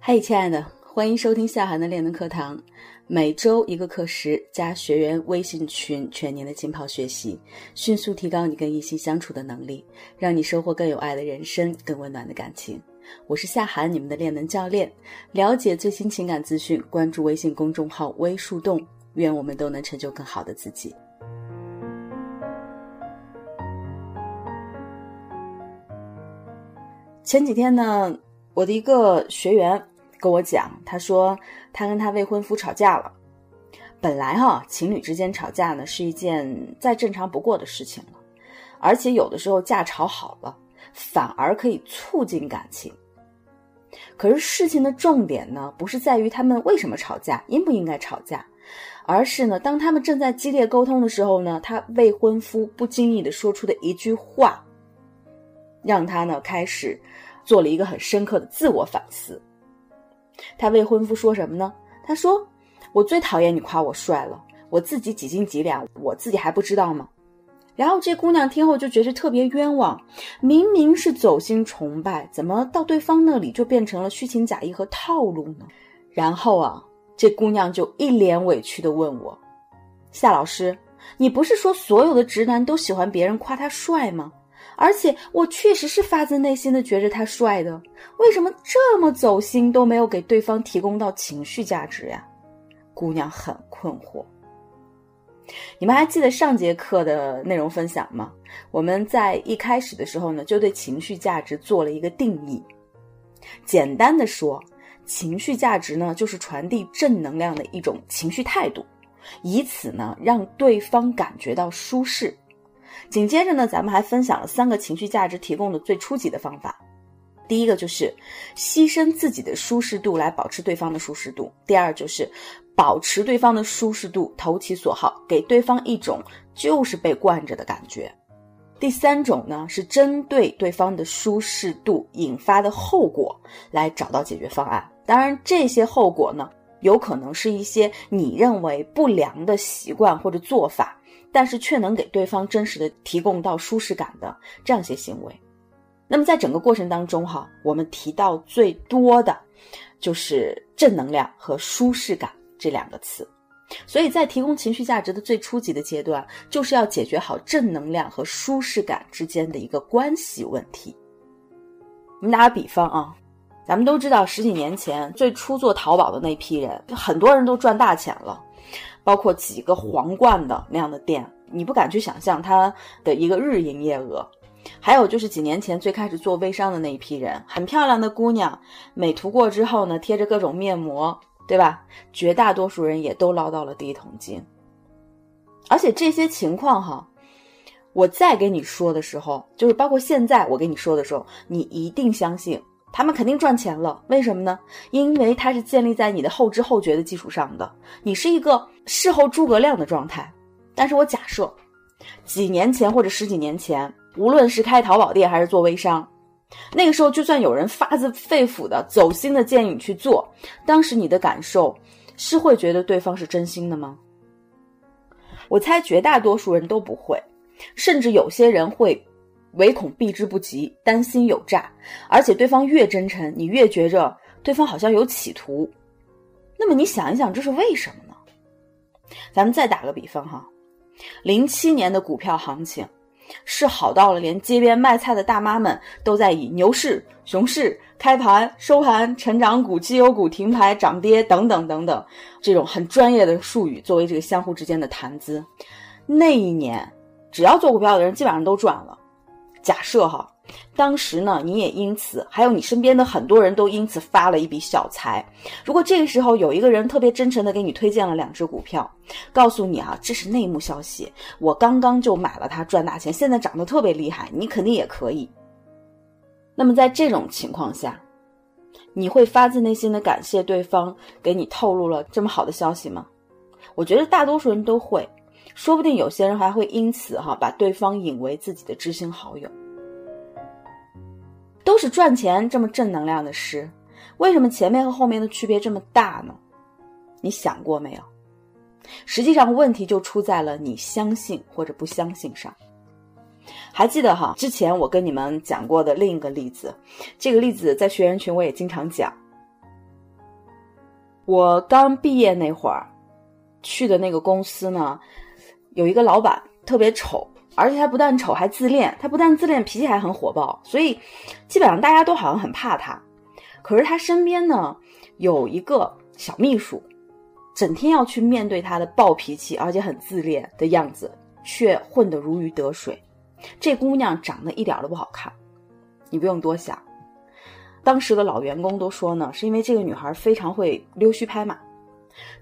嗨，亲爱的，欢迎收听夏涵的练能课堂，每周一个课时加学员微信群，全年的浸泡学习，迅速提高你跟异性相处的能力，让你收获更有爱的人生，更温暖的感情。我是夏涵，你们的练能教练。了解最新情感资讯，关注微信公众号“微树洞”，愿我们都能成就更好的自己。前几天呢，我的一个学员跟我讲，他说他跟他未婚夫吵架了。本来哈，情侣之间吵架呢是一件再正常不过的事情了，而且有的时候架吵好了，反而可以促进感情。可是事情的重点呢，不是在于他们为什么吵架，应不应该吵架，而是呢，当他们正在激烈沟通的时候呢，他未婚夫不经意的说出的一句话。让他呢开始做了一个很深刻的自我反思。他未婚夫说什么呢？他说：“我最讨厌你夸我帅了，我自己几斤几两，我自己还不知道吗？”然后这姑娘听后就觉得特别冤枉，明明是走心崇拜，怎么到对方那里就变成了虚情假意和套路呢？然后啊，这姑娘就一脸委屈的问我：“夏老师，你不是说所有的直男都喜欢别人夸他帅吗？”而且我确实是发自内心的觉着他帅的，为什么这么走心都没有给对方提供到情绪价值呀？姑娘很困惑。你们还记得上节课的内容分享吗？我们在一开始的时候呢，就对情绪价值做了一个定义。简单的说，情绪价值呢，就是传递正能量的一种情绪态度，以此呢，让对方感觉到舒适。紧接着呢，咱们还分享了三个情绪价值提供的最初级的方法。第一个就是牺牲自己的舒适度来保持对方的舒适度；第二就是保持对方的舒适度，投其所好，给对方一种就是被惯着的感觉；第三种呢是针对对方的舒适度引发的后果来找到解决方案。当然，这些后果呢，有可能是一些你认为不良的习惯或者做法。但是却能给对方真实的提供到舒适感的这样一些行为，那么在整个过程当中哈，我们提到最多的，就是正能量和舒适感这两个词。所以在提供情绪价值的最初级的阶段，就是要解决好正能量和舒适感之间的一个关系问题。我们打个比方啊，咱们都知道十几年前最初做淘宝的那批人，很多人都赚大钱了。包括几个皇冠的那样的店，你不敢去想象它的一个日营业额。还有就是几年前最开始做微商的那一批人，很漂亮的姑娘，美图过之后呢，贴着各种面膜，对吧？绝大多数人也都捞到了第一桶金。而且这些情况哈，我再给你说的时候，就是包括现在我给你说的时候，你一定相信。他们肯定赚钱了，为什么呢？因为它是建立在你的后知后觉的基础上的，你是一个事后诸葛亮的状态。但是我假设，几年前或者十几年前，无论是开淘宝店还是做微商，那个时候就算有人发自肺腑的、走心的建议你去做，当时你的感受是会觉得对方是真心的吗？我猜绝大多数人都不会，甚至有些人会。唯恐避之不及，担心有诈，而且对方越真诚，你越觉着对方好像有企图。那么你想一想，这是为什么呢？咱们再打个比方哈，零七年的股票行情是好到了连街边卖菜的大妈们都在以牛市、熊市、开盘、收盘、成长股、绩优股、停牌、涨跌等等等等这种很专业的术语作为这个相互之间的谈资。那一年，只要做股票的人基本上都赚了。假设哈，当时呢，你也因此，还有你身边的很多人都因此发了一笔小财。如果这个时候有一个人特别真诚的给你推荐了两只股票，告诉你啊，这是内幕消息，我刚刚就买了它赚大钱，现在涨得特别厉害，你肯定也可以。那么在这种情况下，你会发自内心的感谢对方给你透露了这么好的消息吗？我觉得大多数人都会。说不定有些人还会因此哈把对方引为自己的知心好友。都是赚钱这么正能量的事，为什么前面和后面的区别这么大呢？你想过没有？实际上问题就出在了你相信或者不相信上。还记得哈，之前我跟你们讲过的另一个例子，这个例子在学员群我也经常讲。我刚毕业那会儿去的那个公司呢，有一个老板特别丑，而且他不但丑还自恋，他不但自恋，脾气还很火爆，所以基本上大家都好像很怕他。可是他身边呢有一个小秘书，整天要去面对他的暴脾气，而且很自恋的样子，却混得如鱼得水。这姑娘长得一点都不好看，你不用多想。当时的老员工都说呢，是因为这个女孩非常会溜须拍马。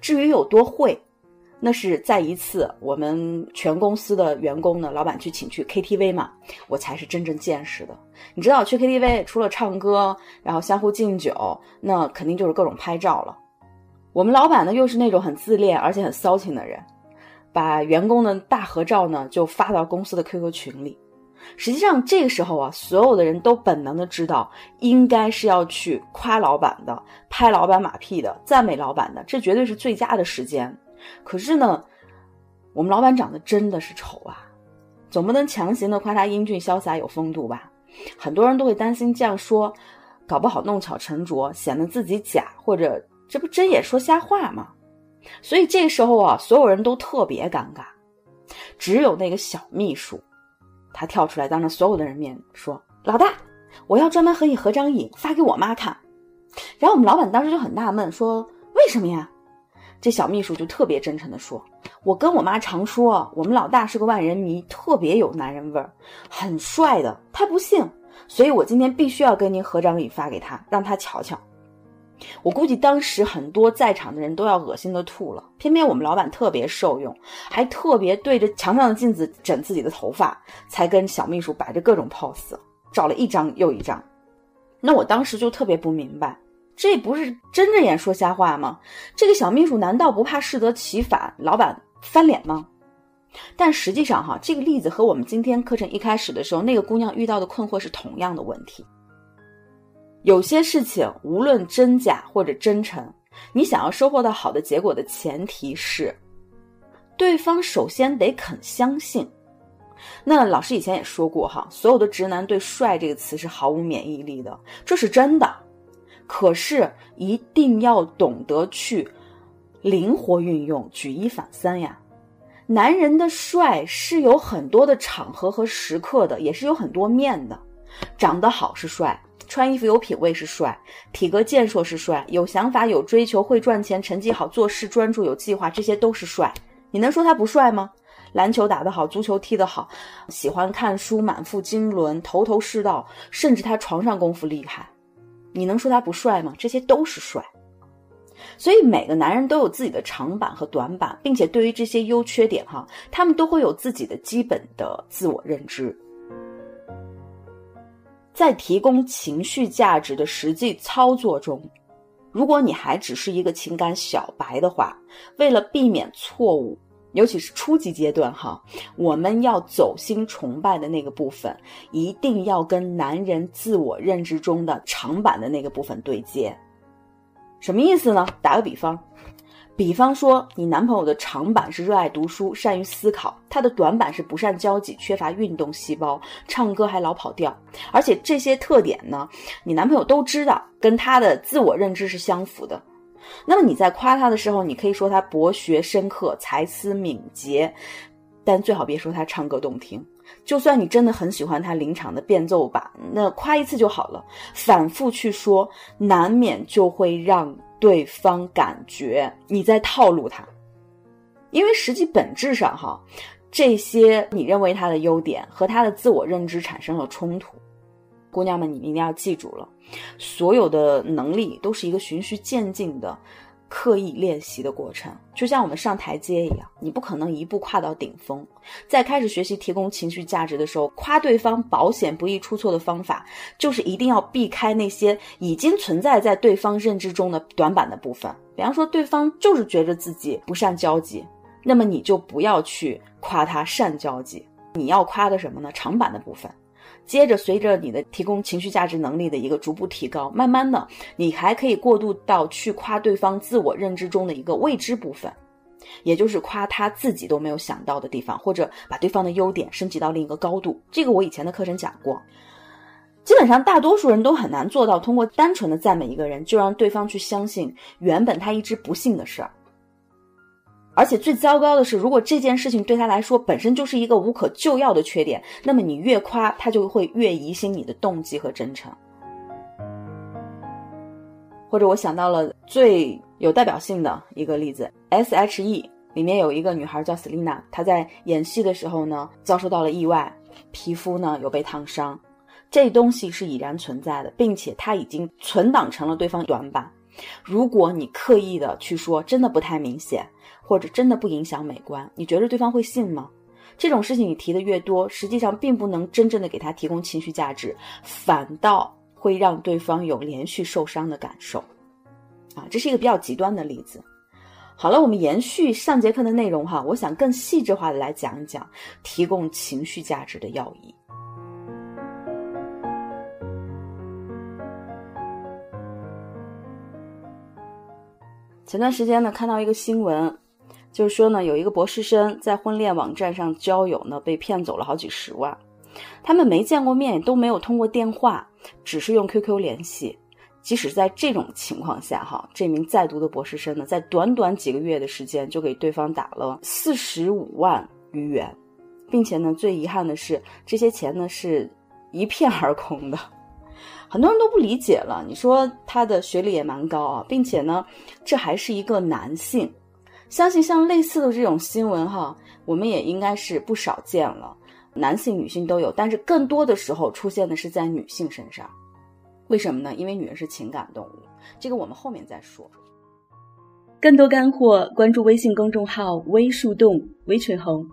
至于有多会，那是在一次我们全公司的员工呢，老板去请去 KTV 嘛，我才是真正见识的。你知道，去 KTV 除了唱歌，然后相互敬酒，那肯定就是各种拍照了。我们老板呢，又是那种很自恋而且很骚情的人。把员工的大合照呢，就发到公司的 QQ 群里。实际上，这个时候啊，所有的人都本能的知道，应该是要去夸老板的、拍老板马屁的、赞美老板的，这绝对是最佳的时间。可是呢，我们老板长得真的是丑啊，总不能强行的夸他英俊潇洒有风度吧？很多人都会担心这样说，搞不好弄巧成拙，显得自己假，或者这不睁眼说瞎话吗？所以这时候啊，所有人都特别尴尬，只有那个小秘书，他跳出来当着所有的人面说：“老大，我要专门和你合张影，发给我妈看。”然后我们老板当时就很纳闷，说：“为什么呀？”这小秘书就特别真诚地说：“我跟我妈常说，我们老大是个万人迷，特别有男人味儿，很帅的。他不信，所以我今天必须要跟您合张影发给他，让他瞧瞧。”我估计当时很多在场的人都要恶心的吐了，偏偏我们老板特别受用，还特别对着墙上的镜子整自己的头发，才跟小秘书摆着各种 pose，照了一张又一张。那我当时就特别不明白，这不是睁着眼说瞎话吗？这个小秘书难道不怕适得其反，老板翻脸吗？但实际上哈，这个例子和我们今天课程一开始的时候那个姑娘遇到的困惑是同样的问题。有些事情无论真假或者真诚，你想要收获到好的结果的前提是，对方首先得肯相信。那老师以前也说过哈，所有的直男对“帅”这个词是毫无免疫力的，这是真的。可是一定要懂得去灵活运用，举一反三呀。男人的帅是有很多的场合和时刻的，也是有很多面的。长得好是帅。穿衣服有品位是帅，体格健硕是帅，有想法有追求会赚钱，成绩好做事专注有计划，这些都是帅。你能说他不帅吗？篮球打得好，足球踢得好，喜欢看书，满腹经纶，头头是道，甚至他床上功夫厉害，你能说他不帅吗？这些都是帅。所以每个男人都有自己的长板和短板，并且对于这些优缺点哈，他们都会有自己的基本的自我认知。在提供情绪价值的实际操作中，如果你还只是一个情感小白的话，为了避免错误，尤其是初级阶段哈，我们要走心崇拜的那个部分，一定要跟男人自我认知中的长板的那个部分对接。什么意思呢？打个比方。比方说，你男朋友的长板是热爱读书、善于思考，他的短板是不善交际、缺乏运动细胞、唱歌还老跑调。而且这些特点呢，你男朋友都知道，跟他的自我认知是相符的。那么你在夸他的时候，你可以说他博学深刻、才思敏捷，但最好别说他唱歌动听。就算你真的很喜欢他临场的变奏吧，那夸一次就好了，反复去说，难免就会让。对方感觉你在套路他，因为实际本质上哈，这些你认为他的优点和他的自我认知产生了冲突。姑娘们，你们一定要记住了，所有的能力都是一个循序渐进的。刻意练习的过程，就像我们上台阶一样，你不可能一步跨到顶峰。在开始学习提供情绪价值的时候，夸对方保险不易出错的方法，就是一定要避开那些已经存在在对方认知中的短板的部分。比方说，对方就是觉得自己不善交际，那么你就不要去夸他善交际，你要夸的什么呢？长板的部分。接着，随着你的提供情绪价值能力的一个逐步提高，慢慢的，你还可以过渡到去夸对方自我认知中的一个未知部分，也就是夸他自己都没有想到的地方，或者把对方的优点升级到另一个高度。这个我以前的课程讲过。基本上大多数人都很难做到通过单纯的赞美一个人，就让对方去相信原本他一直不信的事儿。而且最糟糕的是，如果这件事情对他来说本身就是一个无可救药的缺点，那么你越夸他，就会越疑心你的动机和真诚。或者我想到了最有代表性的一个例子，S.H.E 里面有一个女孩叫 Selina，她在演戏的时候呢遭受到了意外，皮肤呢有被烫伤，这东西是已然存在的，并且它已经存档成了对方短板。如果你刻意的去说真的不太明显，或者真的不影响美观，你觉得对方会信吗？这种事情你提的越多，实际上并不能真正的给他提供情绪价值，反倒。会让对方有连续受伤的感受，啊，这是一个比较极端的例子。好了，我们延续上节课的内容哈，我想更细致化的来讲一讲提供情绪价值的要义。前段时间呢，看到一个新闻，就是说呢，有一个博士生在婚恋网站上交友呢，被骗走了好几十万。他们没见过面，都没有通过电话，只是用 QQ 联系。即使在这种情况下，哈，这名在读的博士生呢，在短短几个月的时间就给对方打了四十五万余元，并且呢，最遗憾的是，这些钱呢是一片而空的。很多人都不理解了。你说他的学历也蛮高啊，并且呢，这还是一个男性。相信像类似的这种新闻，哈，我们也应该是不少见了。男性、女性都有，但是更多的时候出现的是在女性身上，为什么呢？因为女人是情感动物，这个我们后面再说。更多干货，关注微信公众号“微树洞”微群红，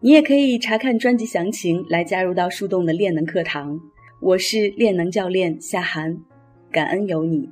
你也可以查看专辑详情来加入到树洞的练能课堂。我是练能教练夏涵，感恩有你。